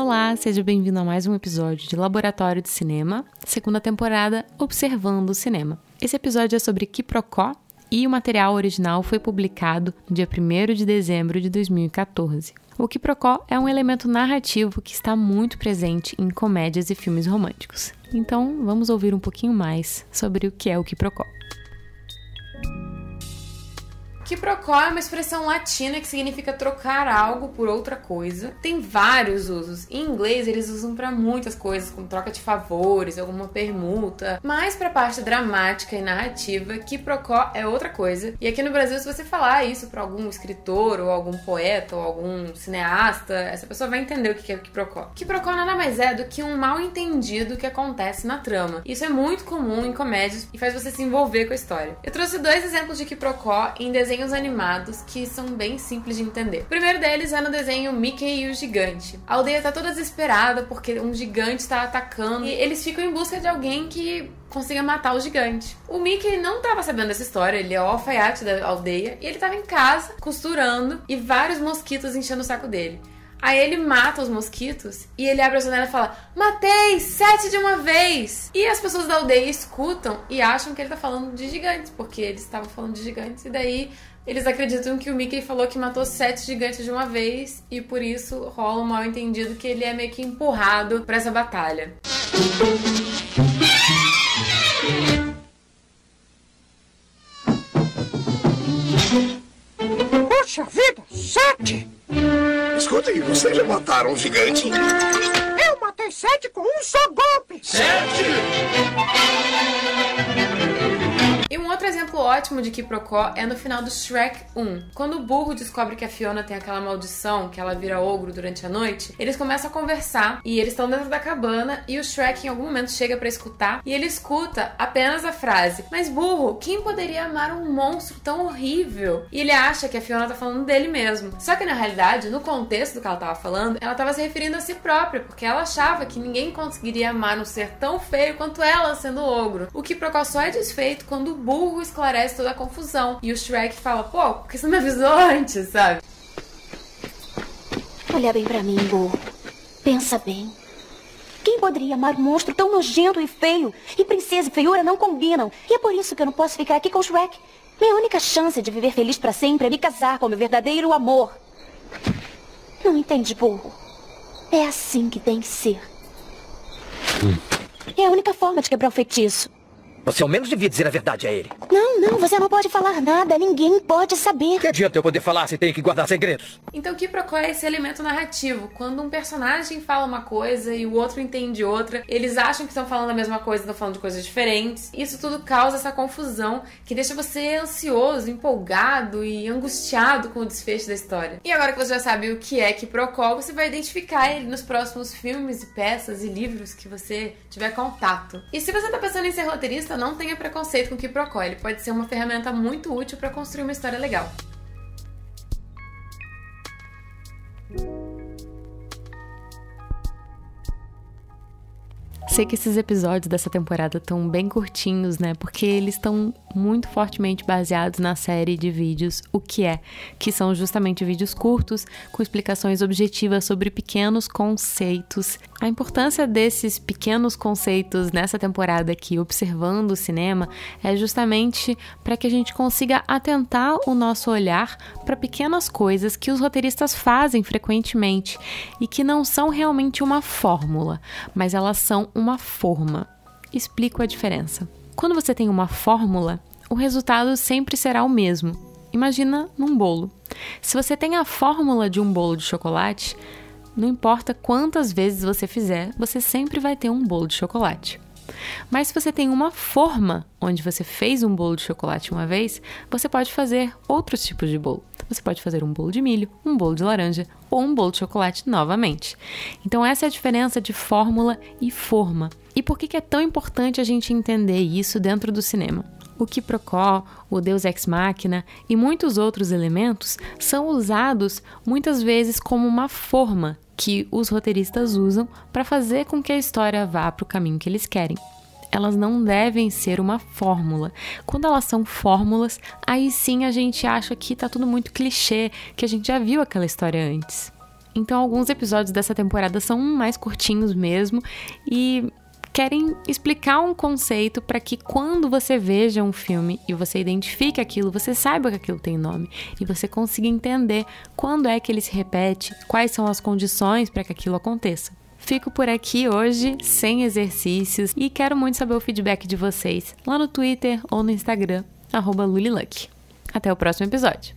Olá, seja bem-vindo a mais um episódio de Laboratório de Cinema, segunda temporada Observando o Cinema. Esse episódio é sobre Quiprocó e o material original foi publicado no dia 1 de dezembro de 2014. O quiprocó é um elemento narrativo que está muito presente em comédias e filmes românticos. Então, vamos ouvir um pouquinho mais sobre o que é o quiprocó. Quiprocó é uma expressão latina que significa trocar algo por outra coisa. Tem vários usos. Em inglês eles usam para muitas coisas, como troca de favores, alguma permuta. Mas para a parte dramática e narrativa, quiprocó é outra coisa. E aqui no Brasil, se você falar isso para algum escritor ou algum poeta ou algum cineasta, essa pessoa vai entender o que é quiprocó. Quiprocó nada mais é do que um mal entendido que acontece na trama. Isso é muito comum em comédias e faz você se envolver com a história. Eu trouxe dois exemplos de quiprocó em desenhos desenhos animados que são bem simples de entender. O primeiro deles é no desenho Mickey e o Gigante. A aldeia tá toda desesperada porque um gigante está atacando e eles ficam em busca de alguém que consiga matar o gigante. O Mickey não estava sabendo dessa história, ele é o alfaiate da aldeia e ele estava em casa costurando e vários mosquitos enchendo o saco dele. Aí ele mata os mosquitos e ele abre a janela e fala: Matei sete de uma vez! E as pessoas da aldeia escutam e acham que ele tá falando de gigantes, porque eles estavam falando de gigantes, e daí eles acreditam que o Mickey falou que matou sete gigantes de uma vez e por isso rola um mal entendido que ele é meio que empurrado para essa batalha. Poxa vida, sete! Escutem, vocês já mataram um gigante? Eu matei sete com um só golpe! Sete! Exemplo ótimo de quiprocó é no final do Shrek 1. Quando o burro descobre que a Fiona tem aquela maldição, que ela vira ogro durante a noite, eles começam a conversar e eles estão dentro da cabana e o Shrek em algum momento chega para escutar e ele escuta apenas a frase: Mas burro, quem poderia amar um monstro tão horrível? E ele acha que a Fiona tá falando dele mesmo. Só que na realidade, no contexto do que ela tava falando, ela tava se referindo a si própria, porque ela achava que ninguém conseguiria amar um ser tão feio quanto ela sendo ogro. O quiprocó só é desfeito quando burro esclarece toda a confusão. E o Shrek fala, pô, por que você não me avisou antes, sabe? Olha bem para mim, burro. Pensa bem. Quem poderia amar um monstro tão nojento e feio? E princesa e feiura não combinam. E é por isso que eu não posso ficar aqui com o Shrek. Minha única chance de viver feliz para sempre é me casar com meu verdadeiro amor. Não entende, burro? É assim que tem que ser. É a única forma de quebrar o feitiço. Você ao menos devia dizer a verdade a ele. Não, não, você não pode falar nada. Ninguém pode saber. Que adianta eu poder falar se tenho que guardar segredos? Então, o quiprocó é esse elemento narrativo. Quando um personagem fala uma coisa e o outro entende outra, eles acham que estão falando a mesma coisa e estão falando de coisas diferentes. Isso tudo causa essa confusão que deixa você ansioso, empolgado e angustiado com o desfecho da história. E agora que você já sabe o que é quiprocó, você vai identificar ele nos próximos filmes e peças e livros que você tiver contato. E se você está pensando em ser roteirista, não tenha preconceito com o quiprocó. Ele pode ser uma ferramenta muito útil para construir uma história legal. Sei que esses episódios dessa temporada estão bem curtinhos, né? Porque eles estão muito fortemente baseados na série de vídeos O que é, que são justamente vídeos curtos com explicações objetivas sobre pequenos conceitos. A importância desses pequenos conceitos nessa temporada aqui, observando o cinema, é justamente para que a gente consiga atentar o nosso olhar para pequenas coisas que os roteiristas fazem frequentemente e que não são realmente uma fórmula, mas elas são uma forma. Explico a diferença. Quando você tem uma fórmula, o resultado sempre será o mesmo. Imagina num bolo. Se você tem a fórmula de um bolo de chocolate, não importa quantas vezes você fizer, você sempre vai ter um bolo de chocolate. Mas se você tem uma forma onde você fez um bolo de chocolate uma vez, você pode fazer outros tipos de bolo. Você pode fazer um bolo de milho, um bolo de laranja ou um bolo de chocolate novamente. Então essa é a diferença de fórmula e forma. E por que é tão importante a gente entender isso dentro do cinema? O quiprocó, o Deus Ex Machina e muitos outros elementos são usados muitas vezes como uma forma que os roteiristas usam para fazer com que a história vá para o caminho que eles querem. Elas não devem ser uma fórmula. Quando elas são fórmulas, aí sim a gente acha que tá tudo muito clichê, que a gente já viu aquela história antes. Então, alguns episódios dessa temporada são mais curtinhos mesmo e querem explicar um conceito para que quando você veja um filme e você identifique aquilo, você saiba que aquilo tem nome e você consiga entender quando é que ele se repete, quais são as condições para que aquilo aconteça. Fico por aqui hoje, sem exercícios, e quero muito saber o feedback de vocês lá no Twitter ou no Instagram, Luliluck. Até o próximo episódio.